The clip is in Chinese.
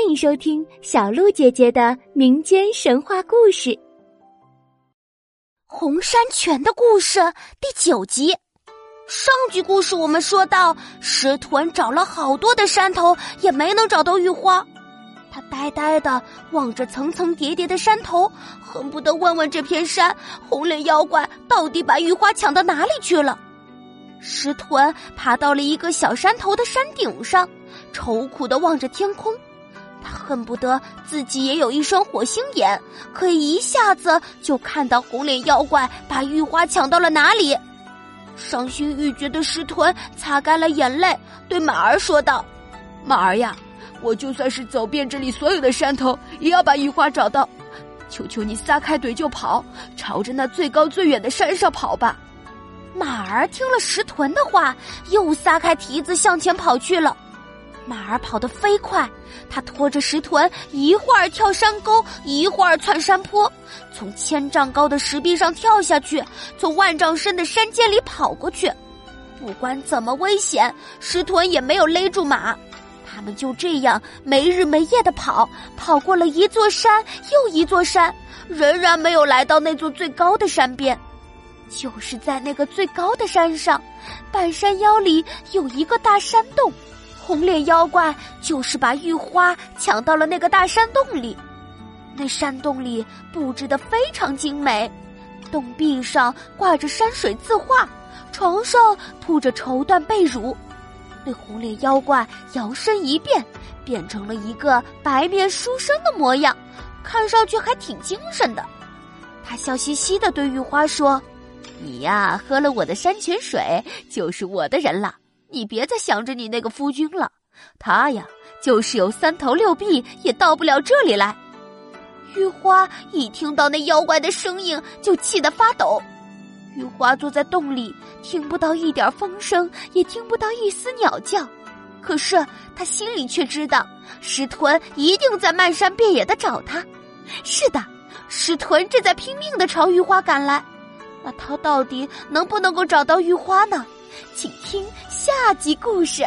欢迎收听小鹿姐姐的民间神话故事《红山泉的故事》第九集。上集故事我们说到，石豚找了好多的山头，也没能找到玉花。他呆呆的望着层层叠叠的山头，恨不得问问这片山红脸妖怪到底把玉花抢到哪里去了。石豚爬到了一个小山头的山顶上，愁苦的望着天空。恨不得自己也有一双火星眼，可以一下子就看到红脸妖怪把玉花抢到了哪里。伤心欲绝的石豚擦干了眼泪，对马儿说道：“马儿呀，我就算是走遍这里所有的山头，也要把玉花找到。求求你撒开腿就跑，朝着那最高最远的山上跑吧。”马儿听了石豚的话，又撒开蹄子向前跑去了。马儿跑得飞快，他拖着石豚，一会儿跳山沟，一会儿窜山坡，从千丈高的石壁上跳下去，从万丈深的山涧里跑过去。不管怎么危险，石豚也没有勒住马。他们就这样没日没夜的跑，跑过了一座山又一座山，仍然没有来到那座最高的山边。就是在那个最高的山上，半山腰里有一个大山洞。红脸妖怪就是把玉花抢到了那个大山洞里，那山洞里布置的非常精美，洞壁上挂着山水字画，床上铺着绸缎被褥。那红脸妖怪摇身一变，变成了一个白面书生的模样，看上去还挺精神的。他笑嘻嘻的对玉花说：“你呀，喝了我的山泉水，就是我的人了。”你别再想着你那个夫君了，他呀，就是有三头六臂也到不了这里来。玉花一听到那妖怪的声音，就气得发抖。玉花坐在洞里，听不到一点风声，也听不到一丝鸟叫。可是他心里却知道，石豚一定在漫山遍野的找他。是的，石豚正在拼命的朝玉花赶来。那他到底能不能够找到玉花呢？请听下集故事。